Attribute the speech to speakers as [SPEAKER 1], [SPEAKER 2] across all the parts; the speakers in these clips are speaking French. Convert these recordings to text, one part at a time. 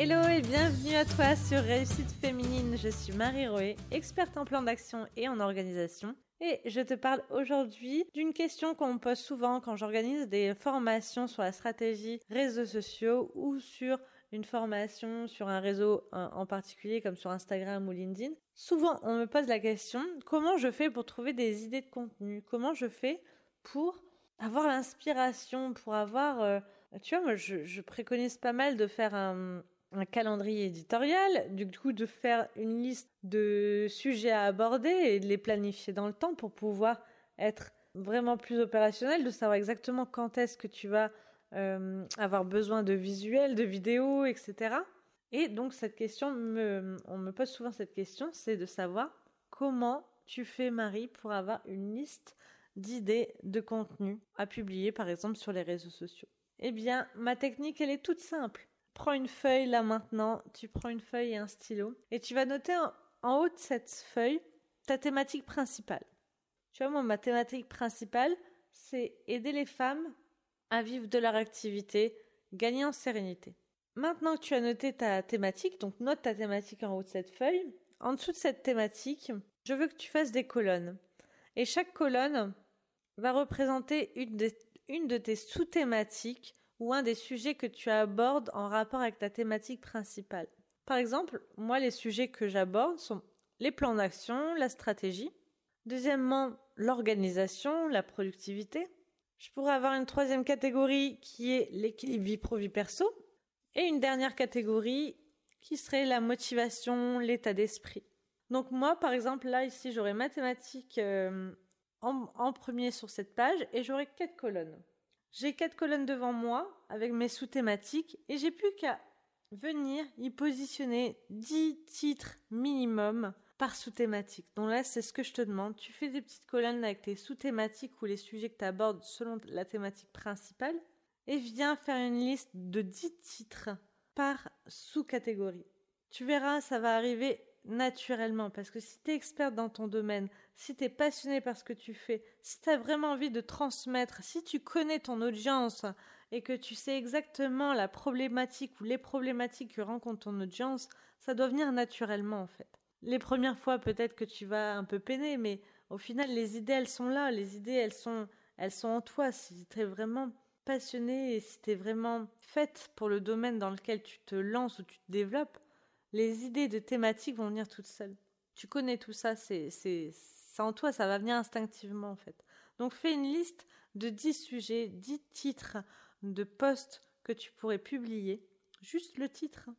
[SPEAKER 1] Hello et bienvenue à toi sur Réussite Féminine. Je suis Marie Roé, experte en plan d'action et en organisation. Et je te parle aujourd'hui d'une question qu'on me pose souvent quand j'organise des formations sur la stratégie réseaux sociaux ou sur une formation sur un réseau en particulier comme sur Instagram ou LinkedIn. Souvent, on me pose la question comment je fais pour trouver des idées de contenu? Comment je fais pour avoir l'inspiration, pour avoir... Euh, tu vois, moi, je préconise pas mal de faire un, un calendrier éditorial, du coup de faire une liste de sujets à aborder et de les planifier dans le temps pour pouvoir être vraiment plus opérationnel, de savoir exactement quand est-ce que tu vas euh, avoir besoin de visuels, de vidéos, etc. Et donc cette question, on me pose souvent cette question, c'est de savoir comment tu fais Marie pour avoir une liste d'idées de contenu à publier par exemple sur les réseaux sociaux. Eh bien, ma technique, elle est toute simple prends une feuille là maintenant, tu prends une feuille et un stylo, et tu vas noter en, haut de cette feuille ta thématique principale. Tu vois, moi, ma thématique principale, c'est aider les femmes à vivre de leur activité, gagner en sérénité. Maintenant que tu as noté ta thématique, donc note ta thématique en haut de cette feuille, en dessous de cette thématique, je veux que tu fasses des colonnes. Et chaque colonne va représenter une de, une de tes sous-thématiques ou un des sujets que tu abordes en rapport avec ta thématique principale. Par exemple, moi, les sujets que j'aborde sont les plans d'action, la stratégie. Deuxièmement, l'organisation, la productivité. Je pourrais avoir une troisième catégorie qui est l'équilibre vie pro-vie perso. Et une dernière catégorie qui serait la motivation, l'état d'esprit. Donc moi, par exemple, là, ici, j'aurais mathématiques euh, en, en premier sur cette page et j'aurais quatre colonnes. J'ai quatre colonnes devant moi avec mes sous-thématiques et j'ai plus qu'à venir y positionner 10 titres minimum par sous-thématique. Donc là, c'est ce que je te demande. Tu fais des petites colonnes avec tes sous-thématiques ou les sujets que tu abordes selon la thématique principale et viens faire une liste de 10 titres par sous-catégorie. Tu verras, ça va arriver naturellement. Parce que si tu es experte dans ton domaine, si tu es passionné par ce que tu fais, si tu as vraiment envie de transmettre, si tu connais ton audience et que tu sais exactement la problématique ou les problématiques que rencontre ton audience, ça doit venir naturellement en fait. Les premières fois peut-être que tu vas un peu peiner mais au final les idées elles sont là, les idées elles sont elles sont en toi. Si tu es vraiment passionné et si tu es vraiment faite pour le domaine dans lequel tu te lances ou tu te développes, les idées de thématiques vont venir toutes seules. Tu connais tout ça, c'est, c'est, c'est en toi, ça va venir instinctivement en fait. Donc fais une liste de 10 sujets, 10 titres de posts que tu pourrais publier. Juste le titre.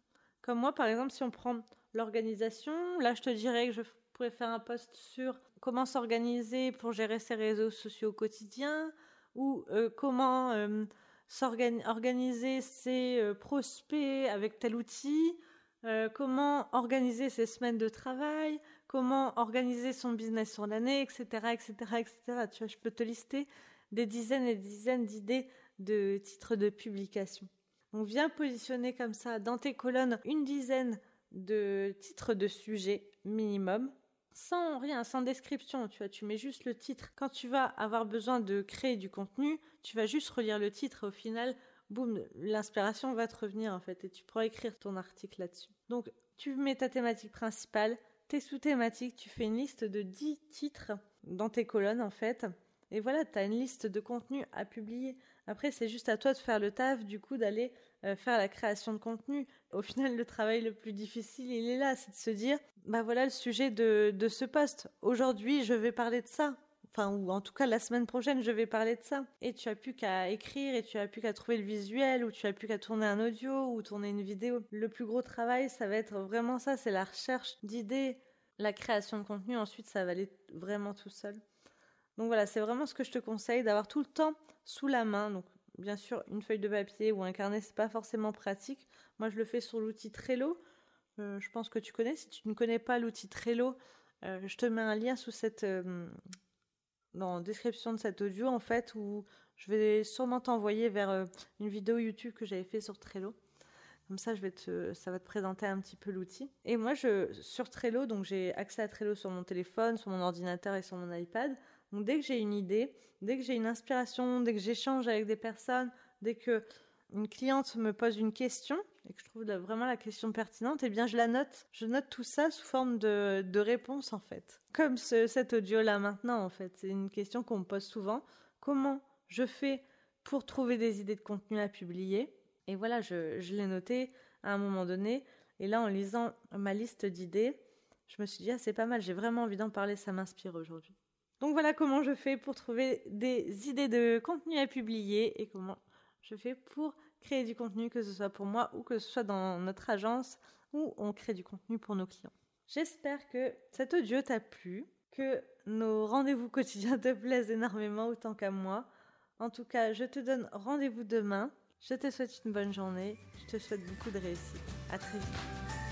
[SPEAKER 1] Comme moi, par exemple, si on prend l'organisation, là je te dirais que je pourrais faire un post sur comment s'organiser pour gérer ses réseaux sociaux au quotidien ou euh, comment euh, s'organiser ses euh, prospects avec tel outil euh, comment organiser ses semaines de travail, comment organiser son business sur l'année, etc., etc., etc. Tu vois, je peux te lister des dizaines et des dizaines d'idées de titres de publication. Donc viens positionner comme ça dans tes colonnes une dizaine de titres de sujets minimum sans rien, sans description, tu vois, tu mets juste le titre. Quand tu vas avoir besoin de créer du contenu, tu vas juste relire le titre au final, boum, l'inspiration va te revenir en fait et tu pourras écrire ton article là-dessus. Donc tu mets ta thématique principale, tes sous-thématiques, tu fais une liste de 10 titres dans tes colonnes en fait. Et voilà, tu as une liste de contenus à publier. Après, c'est juste à toi de faire le taf, du coup, d'aller euh, faire la création de contenu. Au final, le travail le plus difficile, il est là, c'est de se dire, bah voilà le sujet de, de ce poste. Aujourd'hui, je vais parler de ça enfin ou en tout cas la semaine prochaine je vais parler de ça. Et tu as plus qu'à écrire et tu as plus qu'à trouver le visuel ou tu as plus qu'à tourner un audio ou tourner une vidéo. Le plus gros travail ça va être vraiment ça c'est la recherche d'idées la création de contenu. Ensuite ça va aller vraiment tout seul. Donc voilà c'est vraiment ce que je te conseille d'avoir tout le temps sous la main. Donc bien sûr une feuille de papier ou un carnet c'est pas forcément pratique. Moi je le fais sur l'outil Trello. Euh, je pense que tu connais. Si tu ne connais pas l'outil Trello euh, je te mets un lien sous cette euh, dans la description de cet audio en fait où je vais sûrement t'envoyer vers euh, une vidéo YouTube que j'avais fait sur Trello. Comme ça, je vais te, ça va te présenter un petit peu l'outil. Et moi, je, sur Trello, donc j'ai accès à Trello sur mon téléphone, sur mon ordinateur et sur mon iPad. Donc dès que j'ai une idée, dès que j'ai une inspiration, dès que j'échange avec des personnes, dès que une cliente me pose une question et que je trouve vraiment la question pertinente, eh bien je la note. Je note tout ça sous forme de, de réponse en fait. Comme ce, cet audio-là maintenant en fait. C'est une question qu'on me pose souvent. Comment je fais pour trouver des idées de contenu à publier? Et voilà, je, je l'ai noté à un moment donné. Et là, en lisant ma liste d'idées, je me suis dit, ah, c'est pas mal, j'ai vraiment envie d'en parler, ça m'inspire aujourd'hui. Donc voilà comment je fais pour trouver des idées de contenu à publier et comment je fais pour créer du contenu, que ce soit pour moi ou que ce soit dans notre agence où on crée du contenu pour nos clients. J'espère que cet audio t'a plu, que nos rendez-vous quotidiens te plaisent énormément autant qu'à moi. En tout cas, je te donne rendez-vous demain. Je te souhaite une bonne journée. Je te souhaite beaucoup de réussite. À très vite.